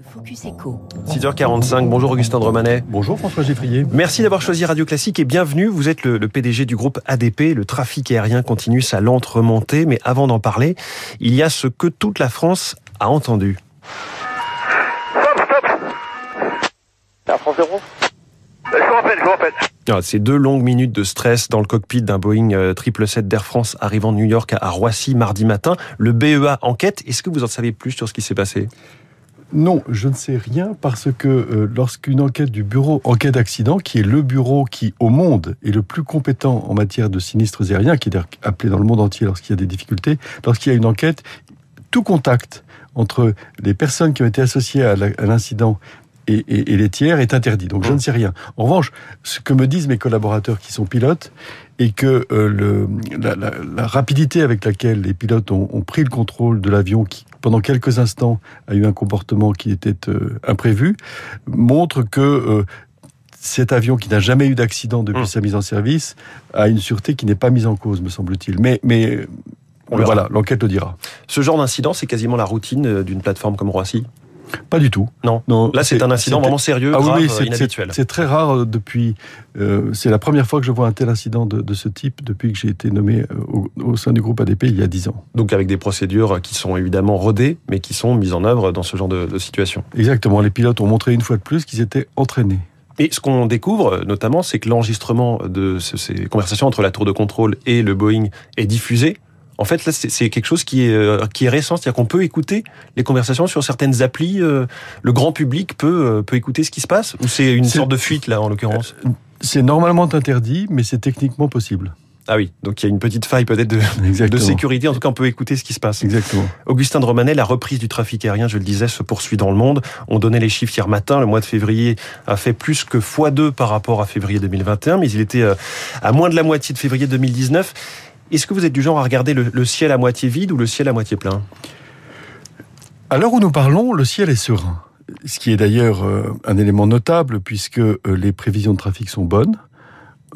Le Focus Echo. 6h45, bonjour Augustin Dromanet. Bonjour François Geffrier. Merci d'avoir choisi Radio Classique et bienvenue. Vous êtes le, le, PDG du groupe ADP. Le trafic aérien continue sa lente remontée, mais avant d'en parler, il y a ce que toute la France a entendu. Stop, stop Air France 0 Je vous rappelle, je vous rappelle. Ah, Ces deux longues minutes de stress dans le cockpit d'un Boeing 777 d'Air France arrivant de New York à Roissy mardi matin. Le BEA enquête. Est-ce que vous en savez plus sur ce qui s'est passé? Non, je ne sais rien parce que euh, lorsqu'une enquête du bureau enquête d'accident, qui est le bureau qui au monde est le plus compétent en matière de sinistres aériens, qui est appelé dans le monde entier lorsqu'il y a des difficultés, lorsqu'il y a une enquête, tout contact entre les personnes qui ont été associées à l'incident et, et- et les tiers est interdit. Donc je ne sais rien. En revanche, ce que me disent mes collaborateurs qui sont pilotes est que euh, le, la, la- la rapidité avec laquelle les pilotes ont, ont pris le contrôle de l'avion, qui pendant quelques instants a eu un comportement qui était euh, imprévu, montre que euh, cet avion qui n'a jamais eu d'accident depuis Mm. sa mise en service a une sûreté qui n'est pas mise en cause, me semble-t-il. Mais, mais On verra. voilà, l'enquête le dira. Ce genre d'incident, c'est quasiment la routine d'une plateforme comme Roissy? Pas du tout. Non. Non, Là, c'est un incident vraiment sérieux, Ah grave, oui, inhabituel. c'est très rare euh, depuis. euh, c'est la première fois que je vois un tel incident de, de ce type depuis que j'ai été nommé euh, au, au sein du groupe ADP il y a 10 ans. Donc avec des procédures qui sont évidemment rodées, mais qui sont mises en œuvre dans ce genre de, de situation. Exactement. Les pilotes ont montré une fois de plus qu'ils étaient entraînés. Et ce qu'on découvre, notamment, c'est que l'enregistrement de ce- ces conversations entre la tour de contrôle et le Boeing est diffusé. En fait, là, c'est quelque chose qui est, euh, qui est récent, c'est-à-dire qu'on peut écouter les conversations sur certaines applis. euh, le grand public peut, euh, peut écouter ce qui se passe Ou c'est une sorte de fuite, là, en l'occurrence? C'est normalement interdit, mais c'est techniquement possible. Ah oui, donc il y a une petite faille peut-être de, sécurité. En tout cas, on peut écouter ce qui se passe. Exactement. Augustin de Romanet, la reprise du trafic aérien, je le disais, se poursuit dans le monde. On donnait les chiffres hier matin. Le mois de février a fait plus que x2 par rapport à février 2021, mais il était à moins de la moitié de février 2019. Est-ce que vous êtes du genre à regarder le, ciel à moitié vide ou le ciel à moitié plein? À l'heure où nous parlons, le ciel est serein. Ce qui est d'ailleurs euh, un élément notable puisque euh, les prévisions de trafic sont bonnes.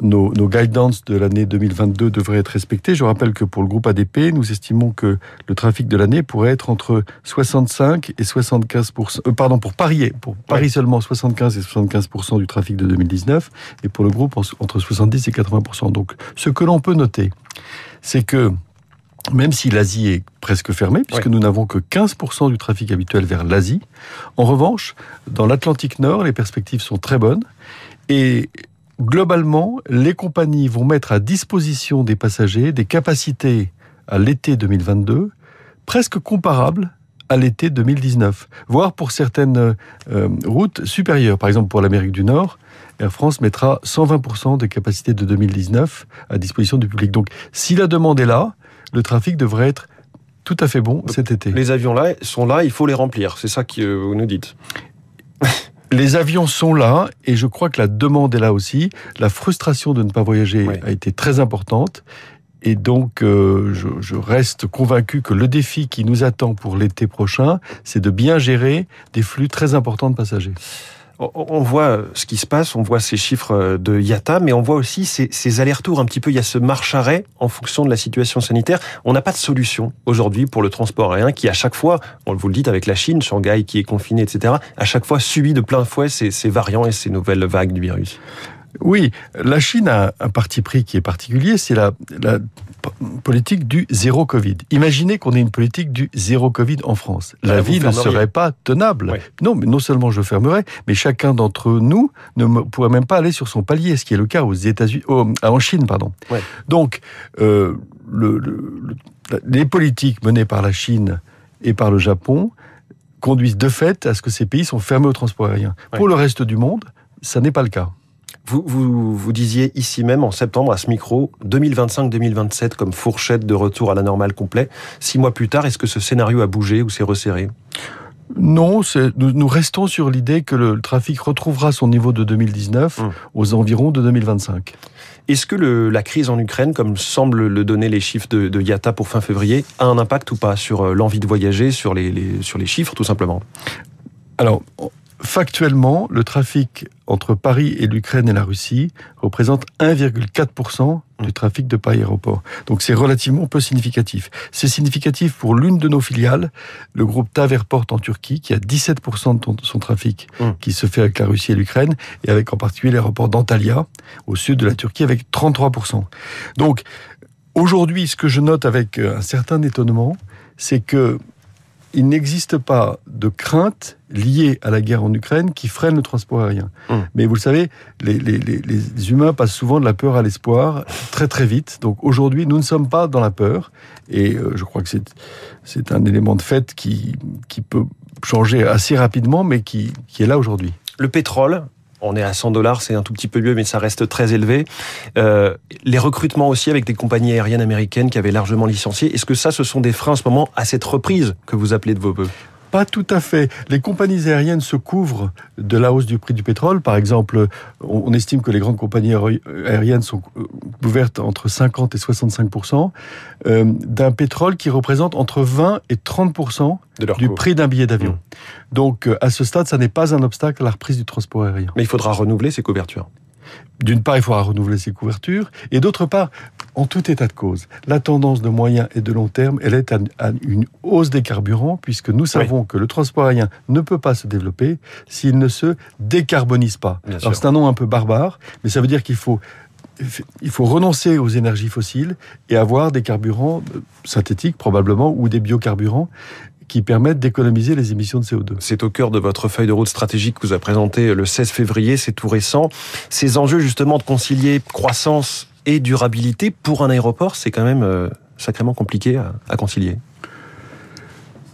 Nos, nos guidance de l'année 2022 devraient être respectées. Je rappelle que pour le groupe ADP, nous estimons que le trafic de l'année pourrait être entre 65 et 75% euh, pardon pour Paris, pour Paris seulement 75 et 75 du trafic de 2019 et pour le groupe en- entre 70 et 80 Donc ce que l'on peut noter, c'est que même si l'Asie est presque fermée, puisque nous n'avons que 15% du trafic habituel vers l'Asie, en revanche, dans l'Atlantique Nord, les perspectives sont très bonnes. Et globalement, les compagnies vont mettre à disposition des passagers des capacités à l'été 2022 presque comparables à l'été 2019, voire pour certaines euh, routes supérieures. Par exemple, pour l'Amérique du Nord, Air France mettra 120% des capacités de 2019 à disposition du public. Donc, si la demande est là, le trafic devrait être tout à fait bon cet été. Les avions là sont là, il faut les remplir. C'est ça que euh, vous nous dites. Les avions sont là et je crois que la demande est là aussi. La frustration de ne pas voyager Oui. a été très importante. Et donc, euh, je, je reste convaincu que le défi qui nous attend pour l'été prochain, c'est de bien gérer des flux très importants de passagers. On- voit ce qui se passe, on voit ces chiffres de IATA, mais on voit aussi ces, ces allers-retours un petit peu. Il y a ce marche-arrêt en fonction de la situation sanitaire. On n'a pas de solution aujourd'hui pour le transport aérien qui, à chaque fois, on vous le dit avec la Chine, Shanghai qui est confiné, etc., à chaque fois subit de plein fouet ces, ces variants et ces nouvelles vagues du virus. Oui, la Chine a un parti pris qui est particulier, c'est la, la politique du zéro Covid. Imaginez qu'on ait une politique du zéro Covid en France. La Bah, vous vie ne serait pas tenable. Non, mais non seulement je fermerais, mais chacun d'entre nous ne pourrait même pas aller sur son palier, ce qui est le cas aux États-Unis, en Chine, pardon. Donc, euh, le- le- le- les politiques menées par la Chine et par le Japon conduisent de fait à ce que ces pays sont fermés au transport aérien. Pour le reste du monde, ça n'est pas le cas. Vous, vous, vous disiez ici même en septembre à ce micro 2025-2027 comme fourchette de retour à la normale complet. Six mois plus tard, est-ce que ce scénario a bougé ou s'est resserré? Non, nous, nous restons sur l'idée que le, le trafic retrouvera son niveau de 2019 Hum. aux environs de 2025. Est-ce que le- la crise en Ukraine, comme semblent le donner les chiffres de, de IATA pour fin février, a un impact ou pas sur euh, l'envie de voyager, sur les, les- sur les chiffres tout simplement? Alors, factuellement, le trafic entre Paris et l'Ukraine et la Russie représente 1,4% du trafic de Paris Aéroport. Donc c'est relativement peu significatif. C'est significatif pour l'une de nos filiales, le groupe TAV Airport en Turquie, qui a 17% de son trafic mmh. qui se fait avec la Russie et l'Ukraine, et avec en particulier l'aéroport d'Antalya, au sud de la Turquie, avec 33%. Donc aujourd'hui, ce que je note avec un certain étonnement, c'est que il n'existe pas de crainte liée à la guerre en Ukraine qui freine le transport aérien. Hum. Mais vous le savez, les, les, humains passent souvent de la peur à l'espoir très très vite. Donc aujourd'hui, nous ne sommes pas dans la peur. Et euh, je crois que c'est un élément de fait qui, qui peut changer assez rapidement, mais qui, qui est là aujourd'hui. Le pétrole, on est à 100 dollars, c'est un tout petit peu mieux, mais ça reste très élevé. Euh, les recrutements aussi avec des compagnies aériennes américaines qui avaient largement licencié. Est-ce que ça, ce sont des freins en ce moment à cette reprise que vous appelez de vos voeux pas tout à fait. Les compagnies aériennes se couvrent de la hausse du prix du pétrole. Par exemple, on estime que les grandes compagnies aériennes sont euh, couvertes entre 50 et 65% euh, d'un pétrole qui représente entre 20 et 30% du prix d'un billet d'avion. Mmh. Donc, euh, à ce stade, ça n'est pas un obstacle à la reprise du transport aérien. Mais il faudra renouveler ces couvertures d'une part, il faudra renouveler ses couvertures, et d'autre part, en tout état de cause, la tendance de moyen et de long terme, elle est à, une hausse des carburants, puisque nous savons que le transport aérien ne peut pas se développer s'il ne se décarbonise pas. Alors c'est un nom un peu barbare, mais ça veut dire qu'il faut il faut renoncer aux énergies fossiles et avoir des carburants euh, synthétiques probablement ou des biocarburants qui permettent d'économiser les émissions de CO2. C'est au cœur de votre feuille de route stratégique que vous avez présentée le 16 février, c'est tout récent. Ces enjeux justement de concilier croissance et durabilité pour un aéroport, c'est quand même euh, sacrément compliqué à, concilier.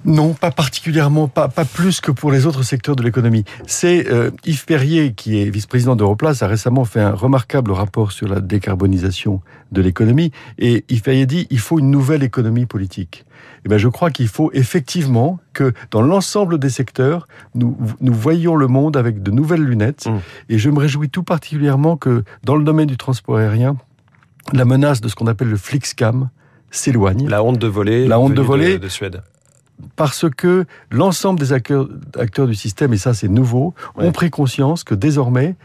Non, pas particulièrement, pas, pas plus que pour les autres secteurs de l'économie. C'est euh, Yves Perrier, qui est vice-président d'Europlace, a récemment fait un remarquable rapport sur la décarbonisation de l'économie. Et Yves Perrier dit il faut une nouvelle économie politique. Eh bien, je crois qu'il faut effectivement que dans l'ensemble des secteurs, nous, nous voyions le monde avec de nouvelles lunettes. Mmh. Et je me réjouis tout particulièrement que dans le domaine du transport aérien, la menace de ce qu'on appelle le Flixcam s'éloigne. La honte de voler. La honte de voler. de Suède parce que l'ensemble des acteurs, du système, et ça c'est nouveau, ont pris conscience que désormais,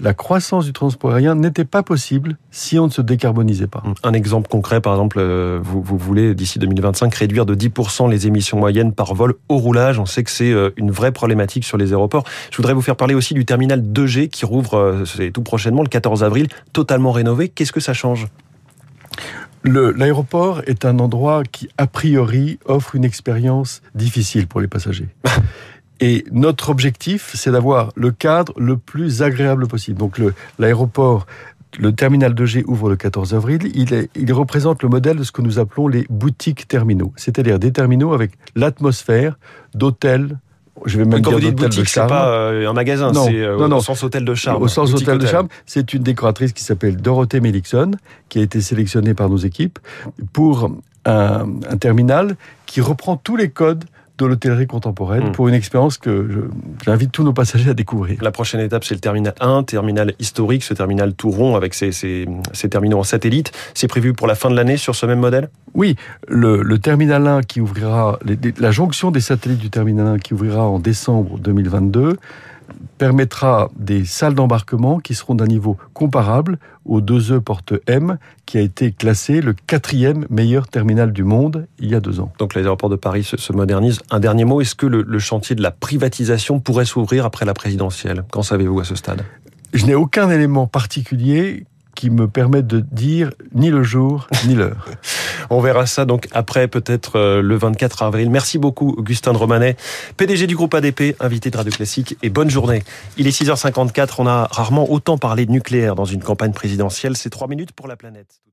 la croissance du transport aérien n'était pas possible si on ne se décarbonisait pas. Un exemple concret, par exemple, euh, vous, vous voulez d'ici 2025 réduire de 10% les émissions moyennes par vol au roulage. On sait que c'est euh, une vraie problématique sur les aéroports. Je voudrais vous faire parler aussi du terminal 2G qui rouvre euh, tout prochainement, le 14 avril, totalement rénové. Qu'est-ce que ça change? L'aéroport est un endroit qui, a priori, offre une expérience difficile pour les passagers. Et notre objectif, c'est d'avoir le cadre le plus agréable possible. Donc l'aéroport, le, terminal 2G ouvre le 14 avril. Il, il représente le modèle de ce que nous appelons les boutiques terminaux, c'est-à-dire des terminaux avec l'atmosphère d'hôtels, je vais même Quand dire vous dites c'est pas euh, un magasin, c'est euh, au sens hôtel de charme. Au sens hôtel, de charme, c'est une décoratrice qui s'appelle Dorothée Melikson, qui a été sélectionnée par nos équipes pour un, un terminal qui reprend tous les codes de l'hôtellerie contemporaine hmm. pour une expérience que j'invite tous nos passagers à découvrir. La prochaine étape, c'est le terminal 1, terminal historique, ce terminal tout rond avec ses, ses, terminaux en satellite. C'est prévu pour la fin de l'année sur ce même modèle? Oui, le, le, terminal 1 qui ouvrira, la jonction des satellites du terminal 1 qui ouvrira en décembre 2022 permettra des salles d'embarquement qui seront d'un niveau comparable au 2E Porte M, qui a été classé le quatrième meilleur terminal du monde il y a deux ans. Donc les aéroports de Paris se, modernisent. Un dernier mot, est-ce que le, le chantier de la privatisation pourrait s'ouvrir après la présidentielle? Qu'en savez-vous à ce stade? Je n'ai aucun élément particulier qui me permettent de dire ni le jour ni l'heure. On verra ça donc après peut-être euh, le 24 avril. Merci beaucoup Augustin de Romanet, PDG du groupe ADP, invité de Radio Classique et bonne journée. Il est 6h54, on a rarement autant parlé de nucléaire dans une campagne présidentielle, c'est 3 minutes pour la planète.